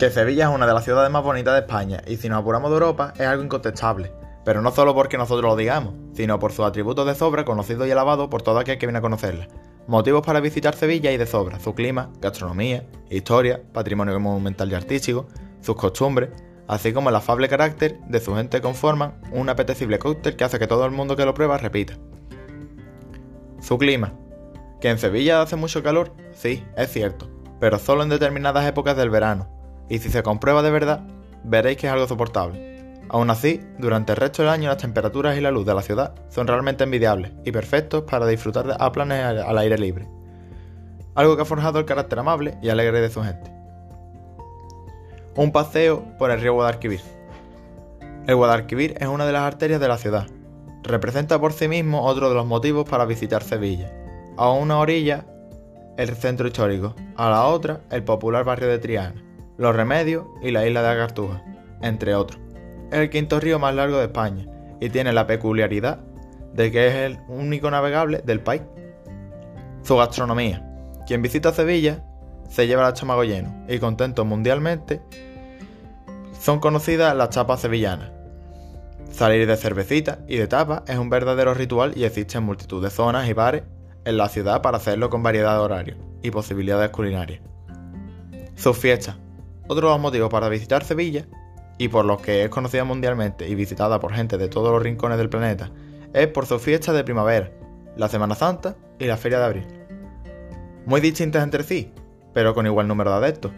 Que Sevilla es una de las ciudades más bonitas de España y si nos apuramos de Europa es algo incontestable, pero no solo porque nosotros lo digamos, sino por sus atributos de sobra conocidos y alabados por todo aquel que viene a conocerla. Motivos para visitar Sevilla y de sobra, su clima, gastronomía, historia, patrimonio monumental y artístico, sus costumbres, así como el afable carácter de su gente conforman un apetecible cóctel que hace que todo el mundo que lo prueba repita. Su clima. ¿Que en Sevilla hace mucho calor? Sí, es cierto, pero solo en determinadas épocas del verano, y si se comprueba de verdad, veréis que es algo soportable. Aún así, durante el resto del año las temperaturas y la luz de la ciudad son realmente envidiables y perfectos para disfrutar a planes al aire libre. Algo que ha forjado el carácter amable y alegre de su gente. Un paseo por el río Guadalquivir. El Guadalquivir es una de las arterias de la ciudad. Representa por sí mismo otro de los motivos para visitar Sevilla. A una orilla, el centro histórico, a la otra, el popular barrio de Triana, Los Remedios y la isla de Agartuja, entre otros es el quinto río más largo de España y tiene la peculiaridad de que es el único navegable del país. Su gastronomía. Quien visita Sevilla se lleva el estómago lleno y contento mundialmente. Son conocidas las chapas sevillanas. Salir de cervecita y de tapas es un verdadero ritual y existen multitud de zonas y bares en la ciudad para hacerlo con variedad de horarios y posibilidades culinarias. Sus fiestas. Otro de los motivos para visitar Sevilla y por los que es conocida mundialmente y visitada por gente de todos los rincones del planeta, es por sus fiestas de primavera, la Semana Santa y la Feria de Abril. Muy distintas entre sí, pero con igual número de adeptos,